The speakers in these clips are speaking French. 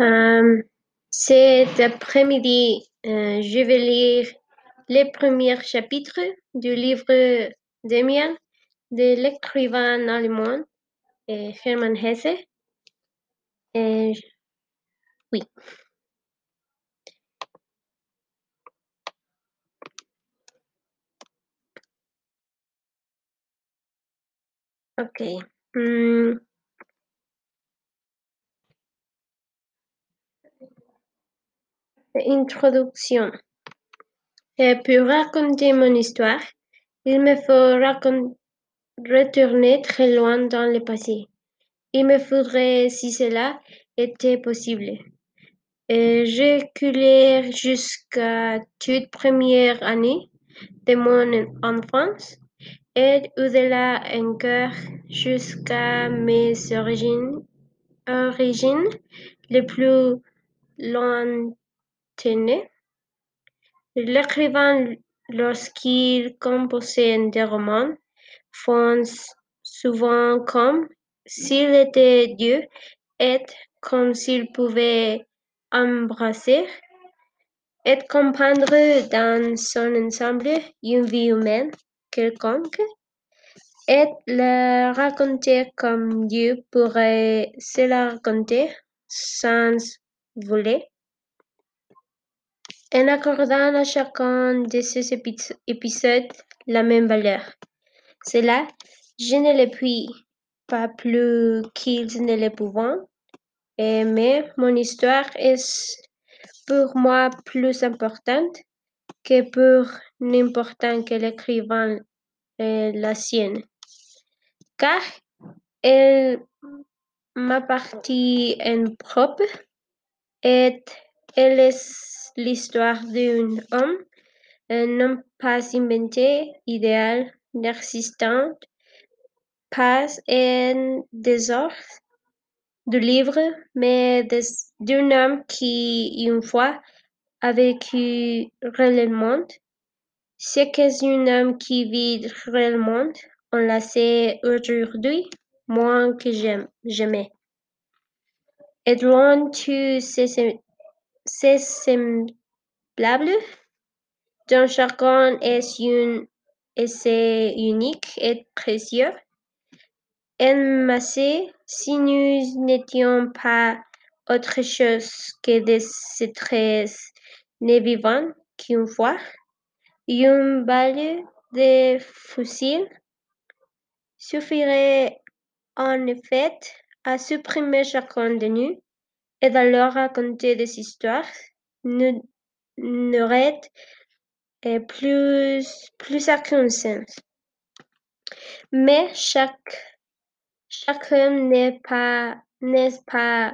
Euh, cet après-midi, euh, je vais lire les premiers chapitres du livre d'Emiel de l'écrivain allemand euh, Hermann Hesse. Oui. Ok. Hmm. Introduction. Et pour raconter mon histoire, il me faut retourner très loin dans le passé. Il me faudrait, si cela était possible, reculer jusqu'à toute première année de mon enfance et au-delà encore jusqu'à mes origines, origines les plus lointaines. L'écrivain, lorsqu'il composait des romans, fonce souvent comme s'il était Dieu et comme s'il pouvait embrasser et comprendre dans son ensemble une vie humaine quelconque et la raconter comme Dieu pourrait se la raconter sans voler. En accordant à chacun de ces épisodes la même valeur. Cela, je ne le puis pas plus qu'ils ne le pouvant, mais mon histoire est pour moi plus importante que pour n'importe quel écrivain la sienne, car elle m'appartient en propre et elle est l'histoire d'un homme, non pas inventé, idéal, n'existant pas en dehors du livre, mais d'un homme qui, une fois, a vécu réellement. Ce qu'est un homme qui vit réellement, on le sait aujourd'hui moins que jamais. Et loin de ses semblables, dont chacun est un essai unique et précieux, en masse, si nous n'étions pas autre chose que des êtres ne-vivants qu'une fois, une balle de fusil suffirait en effet à supprimer chacun de nous, et raconter des histoires n'aurait plus, plus aucun sens. Mais chaque, chacun n'est pas, n'est pas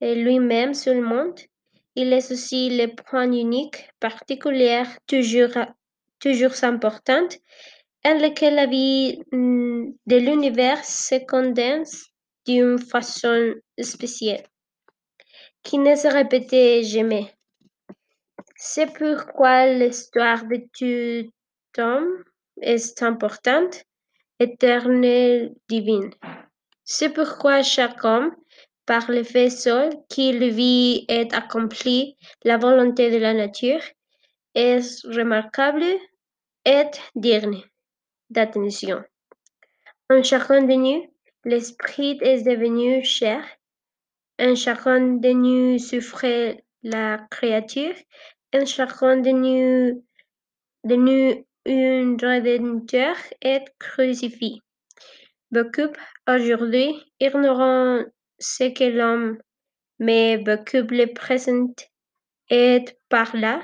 lui-même seulement, il est aussi le point unique, particulier, toujours, toujours important, en lequel la vie de l'univers se condense d'une façon spéciale, qui ne se répétait jamais. C'est pourquoi l'histoire de tout homme est importante, éternelle, divine. C'est pourquoi chaque homme, par le fait seul qu'il vit et accomplit la volonté de la nature, est remarquable? Et digne d'attention. En chacun de nous, l'esprit est devenu cher. En chacun de nous souffre la créature. En chacun de nous, de nous un rédempteur est crucifié. Beaucoup aujourd'hui ignorant ce que l'homme, mais beaucoup le présente et par là,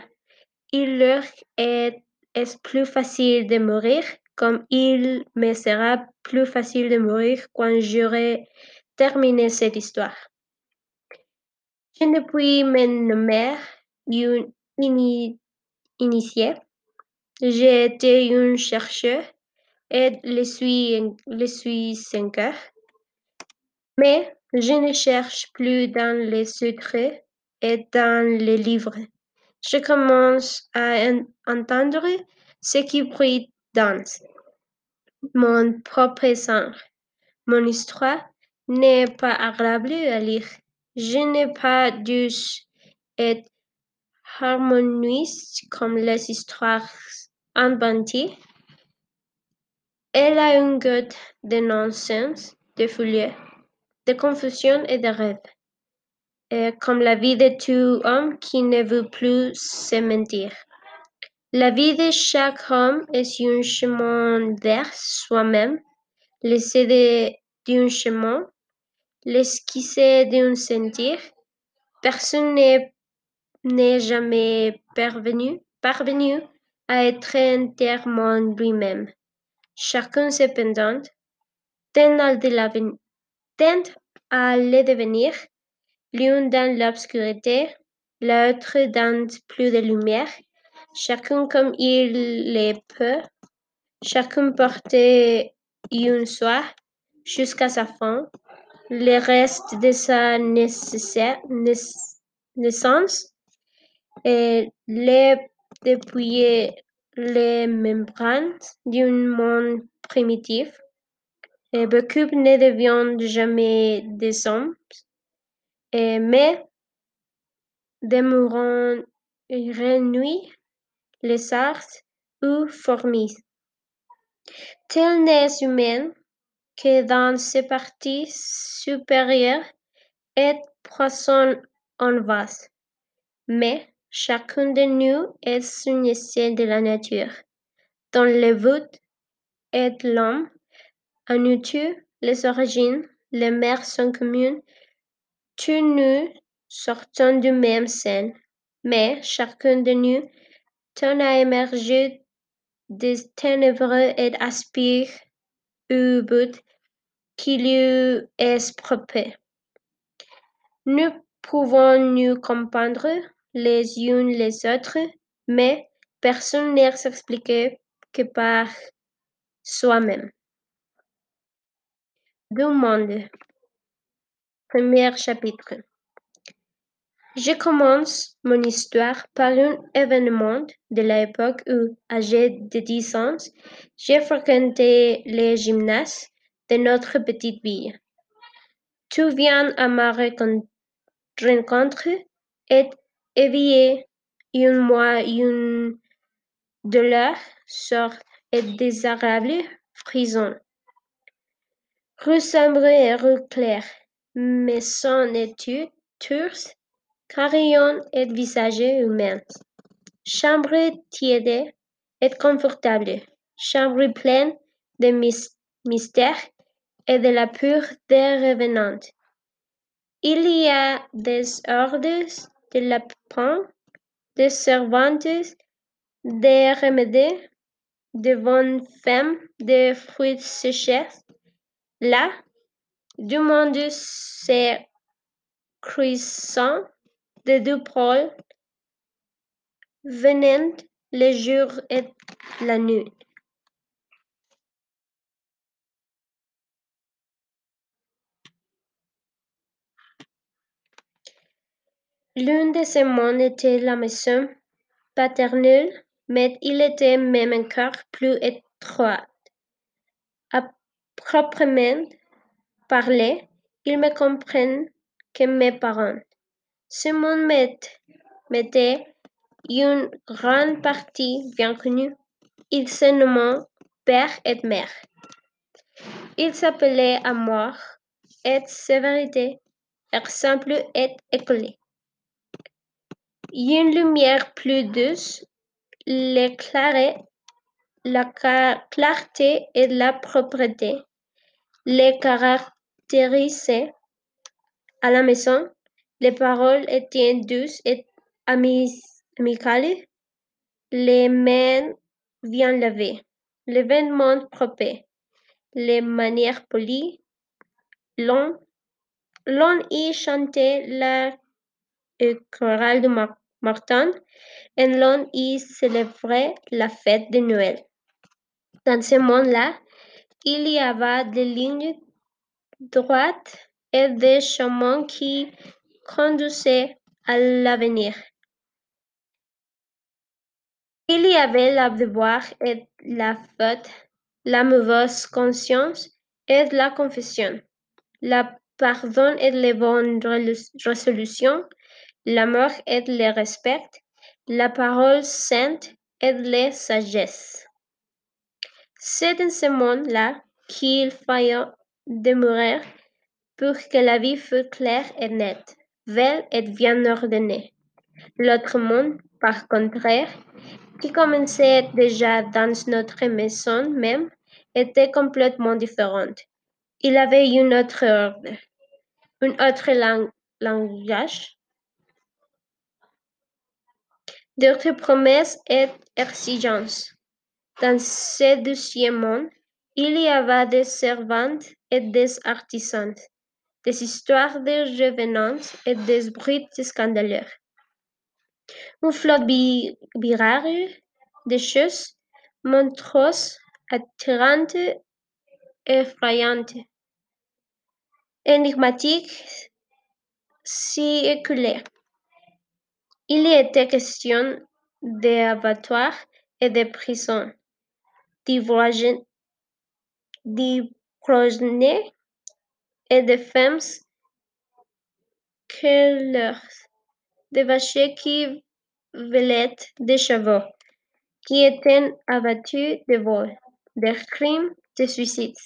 il leur est, est plus facile de mourir comme il me sera plus facile de mourir quand j'aurai terminé cette histoire. Je ne puis me nommer une initié. J'ai été un chercheur et le suis, le suis encore. Mais je ne cherche plus dans les secrets et dans les livres. Je commence à entendre ce qui brille dans mon propre sang. Mon histoire n'est pas agréable à lire, Je n'ai pas dû être harmonieuse comme les histoires inventées. Elle a une goutte de non-sens, de folie, de confusion et de rêve, comme la vie de tout homme qui ne veut plus se mentir. La vie de chaque homme est un chemin vers soi-même, l'essai d'un chemin, l'esquisse d'un sentir. Personne n'est jamais parvenu, parvenu à être entièrement lui-même. Chacun cependant tend à le devenir, l'un dans l'obscurité, l'autre dans plus de lumière, chacun comme il le peut, chacun porte une soi jusqu'à sa fin, le reste de sa naissance, et le depuis les membranes d'un monde primitif. Et beaucoup ne deviennent jamais des hommes, mais demeurant renoués, lézards ou fourmis. Tel n'est humain que dans ses parties supérieures et poisson en vase, mais chacun de nous est un essai de la nature, dont le but est l'homme. En outre, les origines, les mères sont communes, tous nous sortons du même sein, mais chacun de nous tend à émerger des ténèbres et aspire au but qui lui est propre. Nous pouvons nous comprendre les uns les autres, mais personne ne s'explique que par soi-même. Du monde. Premier chapitre. Je commence mon histoire par un événement de l'époque où, âgé de dix ans, j'ai fréquenté les gymnases de notre petite ville. Tout vient à ma rencontre et éveillé en moi une douleur sorte et désagréable frisson. Rue sombre et rue claire, maisons et tours, carillons et visages humains. Chambre tiède et confortable, chambre pleine de mystères et de la pureté revenante. Il y a des ordres, de lapins, des servantes, des remèdes, de bonnes femmes, des fruits séchés. Là, du monde se cueillissant de deux pôles, venant le jour et la nuit. L'un de ces mondes était la maison paternelle, mais il était même encore plus étroit. À proprement parler, ils me comprennent que mes parents. Ce monde m'était une grande partie bien connu. Ils se nommaient père et mère. Ils s'appelaient amour et sévérité, exemple et école. Une lumière plus douce l'éclairait, la clarté et la propreté les caractérisaient. À la maison, les paroles étaient douces et amicales, les mains bien levées, les vêtements propres, les manières polies. L'on y chantait la chorale de Martin et l'on y célébrait la fête de Noël. Dans ce monde-là, il y avait des lignes droites et des chemins qui conduisaient à l'avenir. Il y avait la devoir et la faute, la mauvaise conscience et la confession, la pardon et les bonnes résolutions, l'amour et le respect, la parole sainte et la sagesse. C'est dans ce monde-là qu'il fallait demeurer pour que la vie fût claire et nette, belle et bien ordonnée. L'autre monde, par contraire, qui commençait déjà dans notre maison même, était complètement différent. Il avait une autre ordre, un autre langage, d'autres promesses et exigences. Dans ce deuxième monde, il y avait des servantes et des artisans, des histoires de revenants et des bruits scandaleux. Un flot birare de choses monstrueuses, attirantes, effrayantes, énigmatiques s'y écoulait. Il y était question d'abattoirs et de prisons, d'ivrognes et de femmes que leurs de vaches qui velaient des chevaux, qui étaient abattus de vols, de crimes, de suicides.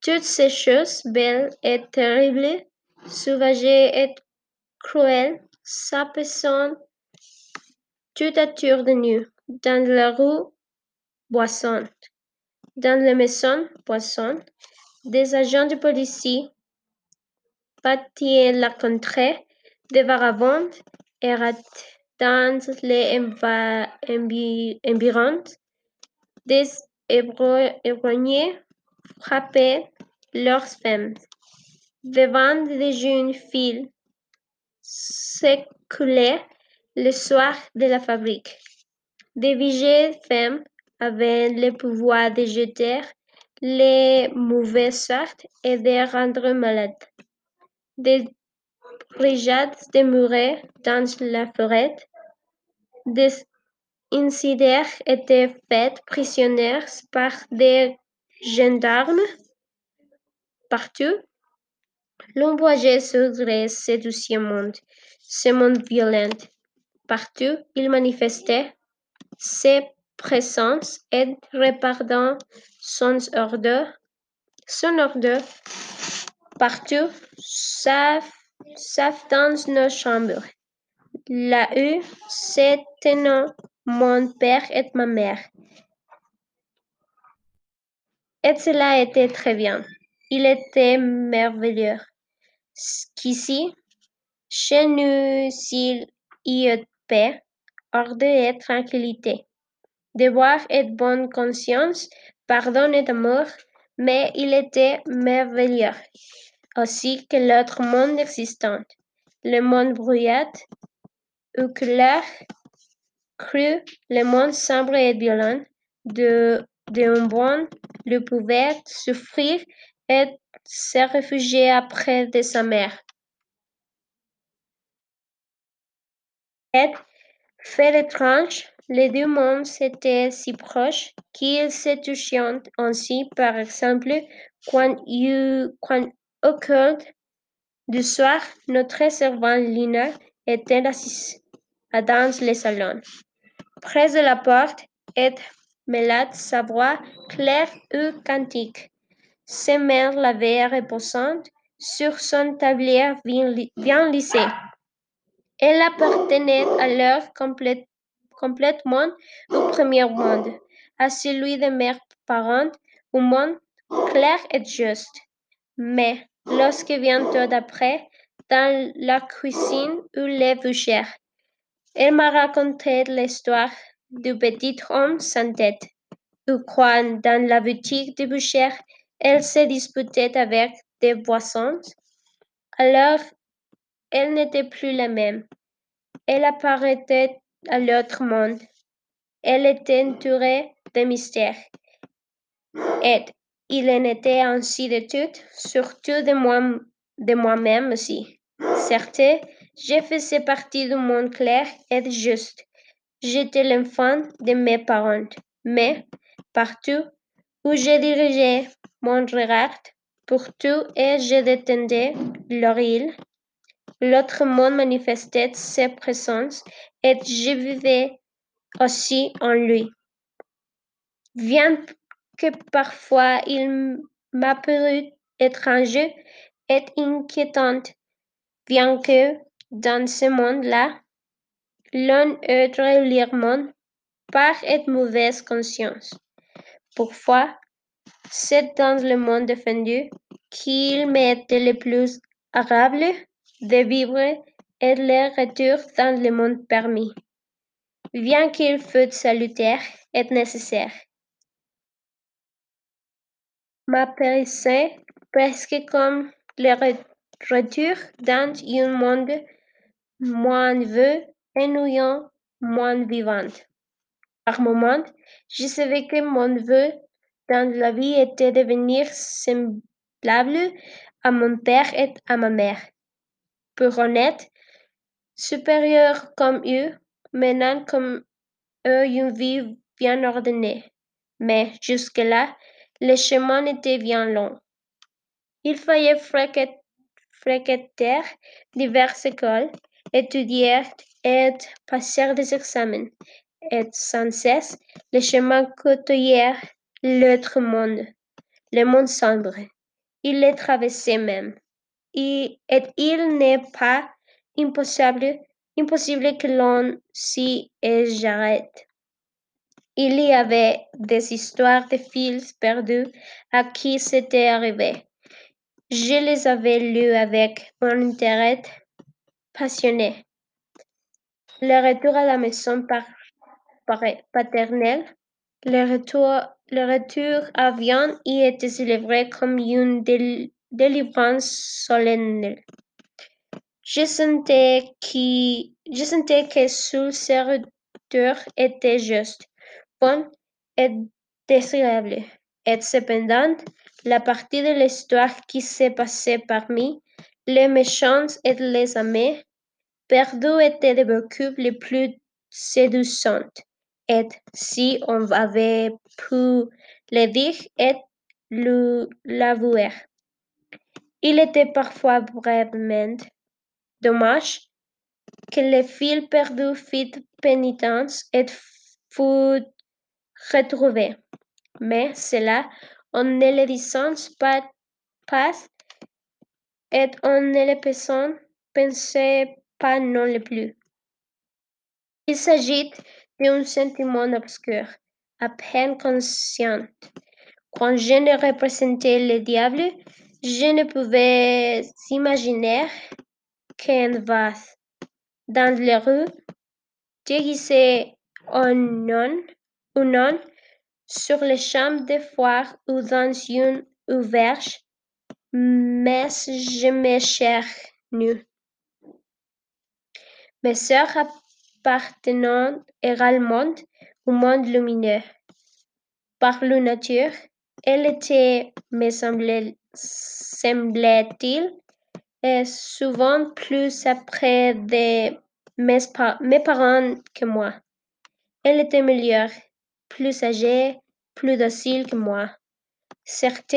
Toutes ces choses belles et terribles, sauvages et cruelles, s'apaisant tout autour de nous, dans la rue boissante, dans les maisons boissantes, des agents de police bâtillaient la contrée, des vagabonds erraient dans les environs, des ivrognes frappaient leurs femmes. Devant de jeunes filles s'écoulaient le soir de la fabrique. Des vieilles femmes avaient le pouvoir de jeter les mauvaises sortes et de rendre malades. Des brigades demeuraient dans la forêt. Des insidères étaient faits prisonniers par des gendarmes. Partout, s'ouvrir ce deuxième monde, ce monde violent. Partout, il manifestait ses présences et répandant son ordre, son ordre partout, sauf, dans nos chambres. Là où s'étaient mon père et ma mère. Et cela était très bien. Il était merveilleux qu'ici, chez nous, s'il y eut paix, ordre et tranquillité, devoir et bonne conscience, pardon et amour, mais il était merveilleux. Aussi que l'autre monde existant, le monde bruyant, oculaire, cru, le monde sombre et violent, de, un bon, le pouvait souffrir et se réfugier après de sa mère. Et, fait étrange, les deux mondes étaient si proches qu'ils se touchaient ainsi, par exemple, quand, quand au cours du soir, notre servante Lina était assise dans le salon, près de la porte, et mêlait sa voix claire ou cantique. Ses mains lavées reposant sur son tablier bien lissé. Elle appartenait alors complètement au premier monde, à celui de mes parents, un monde clair et juste. Mais, lorsque bientôt d'après, dans la cuisine où les bouchères, elle m'a raconté l'histoire du petit homme sans tête, ou quand, dans la boutique de bouchère, elle se disputait avec des boissons, alors elle n'était plus la même. Elle apparaissait à l'autre monde. Elle était entourée de mystères. Et il en était ainsi de tout, surtout de moi de moi-même aussi. Certes, je faisais partie du monde clair et juste. J'étais l'enfant de mes parents. Mais, partout où je dirigeais mon regard, pour tout et je détendais île. L'autre monde manifestait sa présence et je vivais aussi en lui. Bien que parfois il m'apparut étranger et inquiétant, bien que dans ce monde-là, l'on eut régulièrement par et mauvaise conscience. Parfois, c'est dans le monde défendu qu'il m'était le plus agréable de vivre et le retour dans le monde permis, bien qu'il fût salutaire et nécessaire. M'apparaissait presque comme le retour dans un monde moins vieux, ennuyant, moins vivant. Par moments, je savais que mon vœu dans la vie était devenir semblable à mon père et à ma mère. Pour honnête, supérieur comme eux, menant comme eux une vie bien ordonnée. Mais jusque-là, le chemin était bien long. Il fallait fréquenter diverses écoles, étudier et passer des examens, et sans cesse le chemin côtoyait l'autre monde, le monde sombre. Il le traversait même. Et, il n'est pas impossible, impossible que l'on s'y arrête. Il y avait des histoires de fils perdus à qui c'était arrivé. Je les avais lues avec un intérêt passionné. Le retour à la maison paternelle, le retour, le retour à Vienne y était célébré comme une délivrance solennelle. Je sentais, je sentais que ce retour était juste bon et désirable. Et cependant, la partie de l'histoire qui s'est passée parmi les méchants et les amis perdus était de beaucoup les plus séduisante. Et si on avait pu le dire et l'avouer. Il était parfois vraiment dommage que le fil perdu fit pénitence et fût retrouvé. Mais cela, on ne le disant pas, pas et on ne le pensait pas non plus. Il s'agit d'un sentiment obscur, à peine conscient. Quand je ne représentais le diable, je ne pouvais imaginer qu'un vase dans les rues, déguisé en non, ou non, sur les champs de foire ou dans une auberge, mais je me cherche nu. Mes sœurs appartenant également au monde lumineux. Par la nature, elle était, me semblait-il, souvent plus après de mes, parents que moi. Elle était meilleure, plus âgée, plus docile que moi. Certes,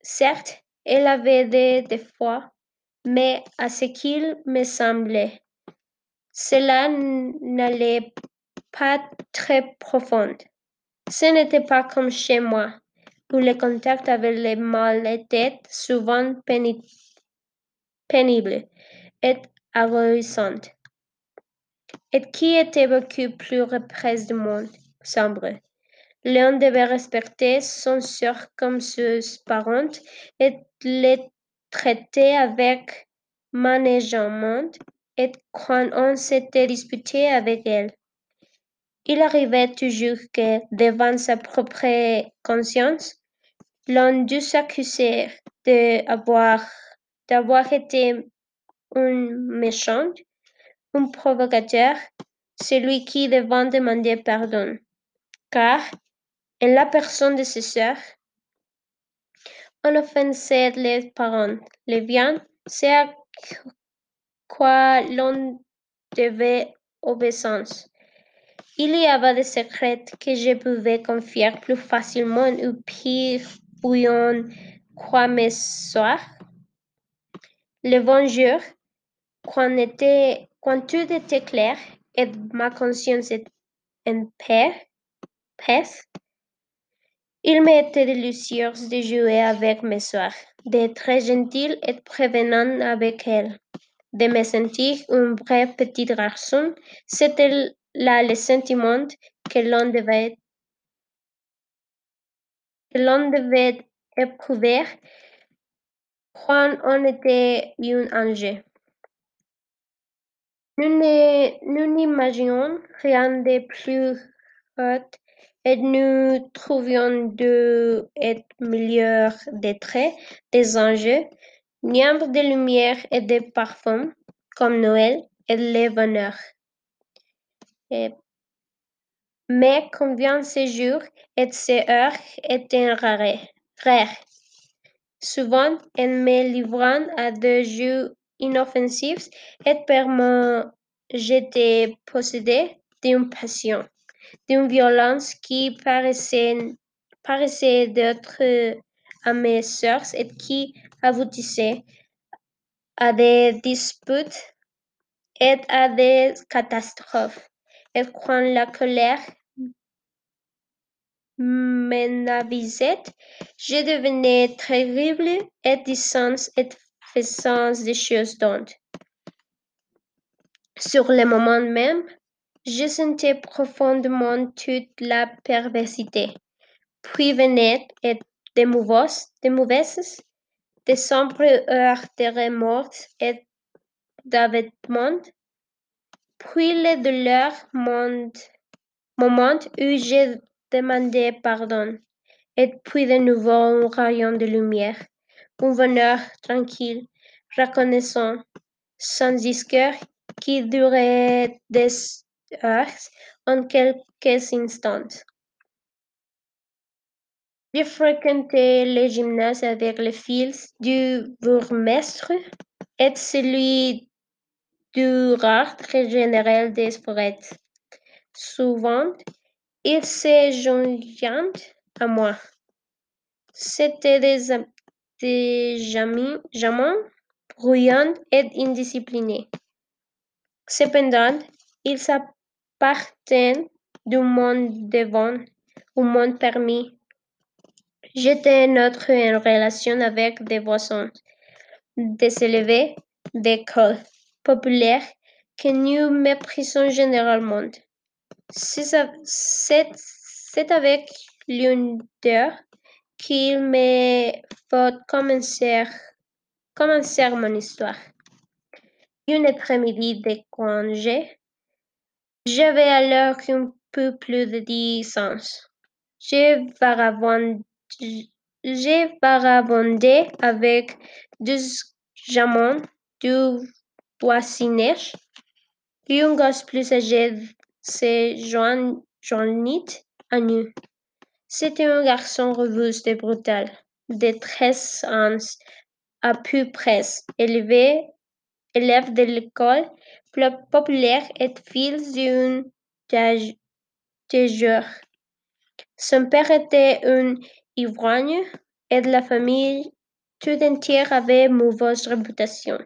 certes elle avait des défauts, mais à ce qu'il me semblait, cela n'allait pas très profond. Ce n'était pas comme chez moi, où le contact avec le mal était souvent pénible et agonisant, et qui était beaucoup plus represse du monde sombre. L'on devait respecter son sœur comme ses parents et les traiter avec management quand on s'était disputé avec elle. Il arrivait toujours que, devant sa propre conscience, l'on dût s'accuser d'avoir, été un méchant, un provocateur, celui qui devant demander pardon. Car, en la personne de ses sœurs, on offensait les parents, les biens, c'est quoi l'on devait obéissance. Il y avait des secrets que je pouvais confier plus facilement ou pire ou on croix mes soirs. Le vengeur, quand, était, quand tout était clair et ma conscience était en paix, paix il m'était délicieux de jouer avec mes soeurs, d'être gentil et prévenant avec elles, de me sentir un vrai petit garçon. C'était là le sentiment que l'on devait, que l'on devait éprouver quand on était un ange. Nous n'imaginions rien de plus haut et nous trouvions de meilleurs des traits des anges, niambres de lumière et de parfums, comme Noël et le bonheur. mais combien ces jours et ces heures étaient rares. Souvent, en me livrant à des jeux inoffensifs et moi, j'étais possédée d'une passion d'une violence qui paraissait, paraissait d'être à mes soeurs et qui aboutissait à des disputes et à des catastrophes. Et quand la colère m'envahissait, je devenais terrible et distance et faisant des choses dont, sur le moment même, je sentais profondément toute la perversité. Puis venaient des des mauvaises, des sombres heures de remords et d'abattement. Puis les douleurs moment où j'ai demandé pardon. Et puis de nouveau un rayon de lumière, un bonheur tranquille, reconnaissant, sans discours, qui durait des en quelques instants. J'ai fréquenté le gymnase avec le fils du bourgmestre et celui du très général des forêts. Souvent, il se joignent à moi. C'était des, des amis, bruyants et indisciplinés. Cependant, ils appartiennent du monde devant, au monde permis. J'étais notre en relation avec des voisins, des élevés, d'écoles populaires que nous méprisons généralement. C'est avec l'une d'eux qu'il me faut commencer, commencer mon histoire. Une après-midi de congé, j'avais alors un peu plus de dix ans. J'ai vagabondé avec deux gamins du voisinage. Un gosse plus âgé se joignit à nous. C'était un garçon robuste et brutal, de treize ans à peu près, élevé, élève de l'école populaire et fils d'un tageur. Son père était un ivrogne et la famille tout entière avait mauvaise réputation.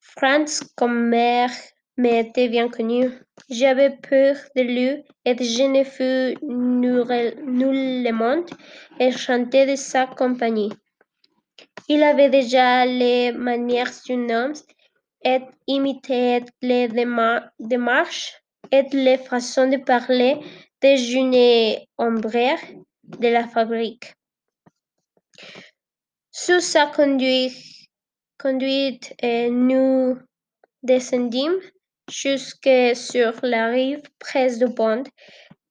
Franz, comme mère, m'était bien connu. J'avais peur de lui et je ne fus nullement enchanté de sa compagnie. Il avait déjà les manières d'un homme et imitait les démarches et les façons de parler des jeunes ouvriers de la fabrique. Sous sa conduite, conduite nous descendîmes jusque sur la rive près du pont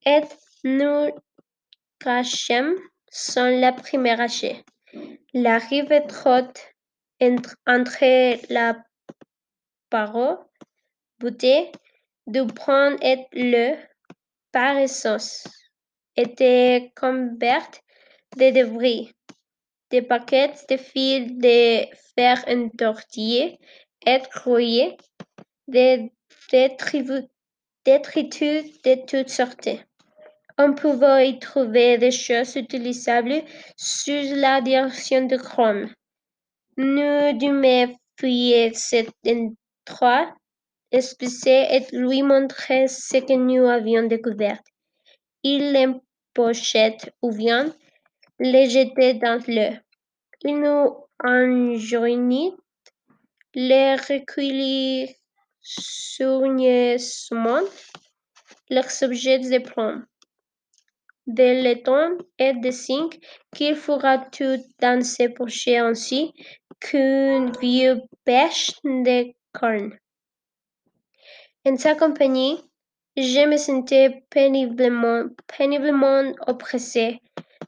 et nous cachâmes sans la première hache. La rive étroite entre la paroi boutée du pont et le paressos était couverte de débris, des paquets de fils de fer entortillés et rouillés, des détritus de toutes sortes. On pouvait y trouver des choses utilisables sous la direction de Chrome. Nous dûmes fouiller cet endroit espacé et lui montrer ce que nous avions découvert. Il l'empochait ou bien le jetait dans l'eau. Il nous enjoignit les recueillir soigneusement leurs objets de plomb, de laiton et de zinc qu'il fera tout dans ses poches ainsi qu'une vieille pêche de corne. En sa compagnie, je me sentais péniblement, péniblement oppressé,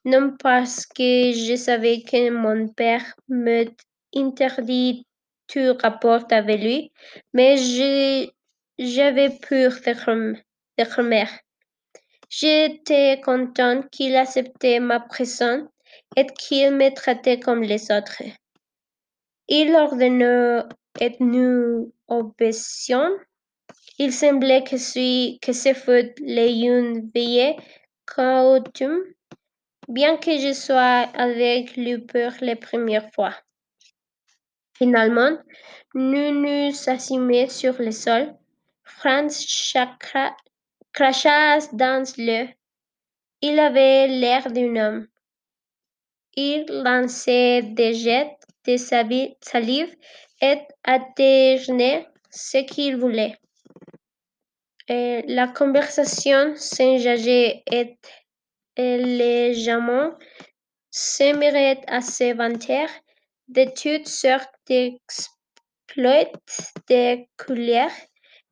non parce que je savais que mon père me interdit tout rapport avec lui, mais j'avais peur de, de J'étais content qu'il acceptait ma présence et qu'il me traitait comme les autres. Il ordonna et nous obéissions. Il semblait que, ce, que ce fut une veillée coutume, bien que je sois avec lui pour la première fois. Finalement, nous nous assîmes sur le sol. Franz cracha dans l'eau. Il avait l'air d'un homme. Il lançait des jets de salive et alternait ce qu'il voulait. Et la conversation s'engageait et légèrement s'aimerait à s'inventer de toutes sortes d'exploits de couleurs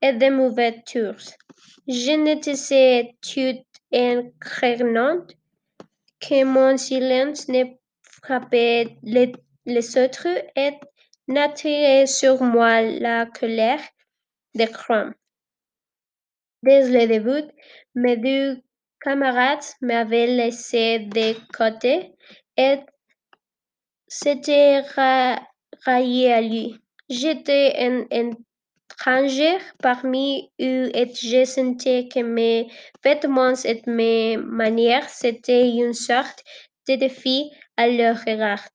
et de. Je n'étais tout incréante que mon silence ne frappait les, les autres et n'attirait sur moi la colère de Chrome. Dès le début, mes deux camarades m'avaient laissé de côté et s'étaient raillés à lui. J'étais un étranger parmi eux et je sentais que mes vêtements et mes manières c'était une sorte de défi à leur regard.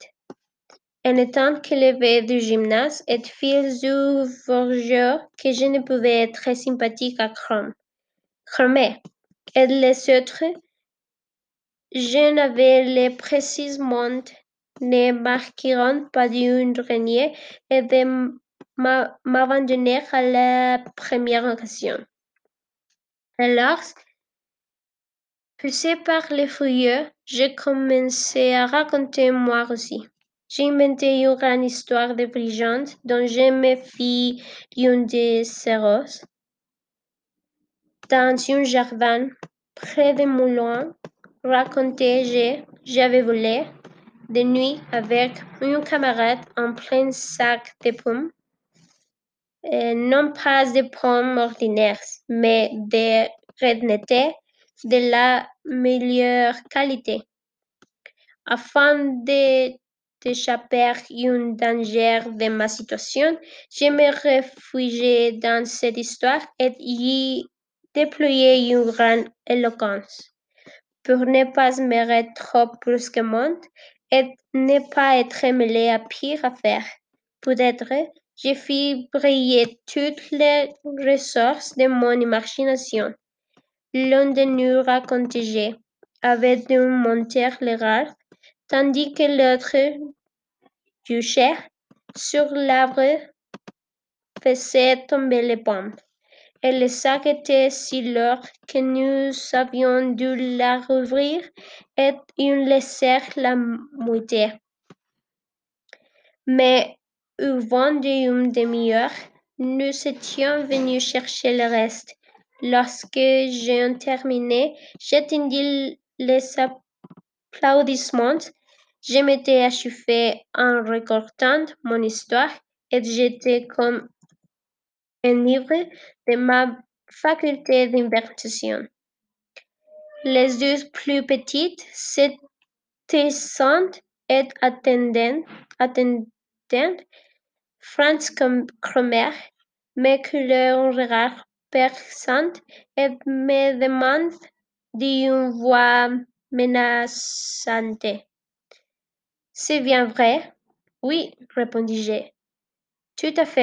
En étant qu'élevé du gymnase et forgeur que je ne pouvais être sympathique à Chrome. Chrome et les autres, je n'avais les précisément ne marqueront pas d'une renier et de m'abandonner à la première occasion. Alors, poussé par les fouilleux, j'ai commencé à raconter moi aussi. J'ai inventé une histoire de brigande dont je me fis une de ces roses. Dans un jardin près de Moulin, racontais-je, j'avais volé de nuit avec un camarade en plein sac de pommes. non pas de pommes ordinaires, mais des rednettes de la meilleure qualité. Afin de d'échapper à un danger de ma situation, je me réfugiais dans cette histoire et y déployais une grande éloquence. Pour ne pas me trop brusquement et ne pas être mêlé à pire affaire. Peut-être, je fis briller toutes les ressources de mon imagination. L'un de nous racontait avait un monteur légal, tandis que l'autre juchait sur l'arbre faisait tomber les pommes. Et le sac était si lourd que nous avions dû la rouvrir et en laisser la moitié. Mais au vent d'une demi-heure, nous étions venus chercher le reste. Lorsque j'ai terminé, j'attendis les applaudissements. Je m'étais achauffé en racontant mon histoire et j'étais comme enivré de ma faculté d'invention. Les deux plus petites s'étaient et attendaient, attendaient Franz Cromer, mais que leur regard perçant et me demande dit une voix menaçante. C'est bien vrai? Oui, répondis-je. Tout à fait.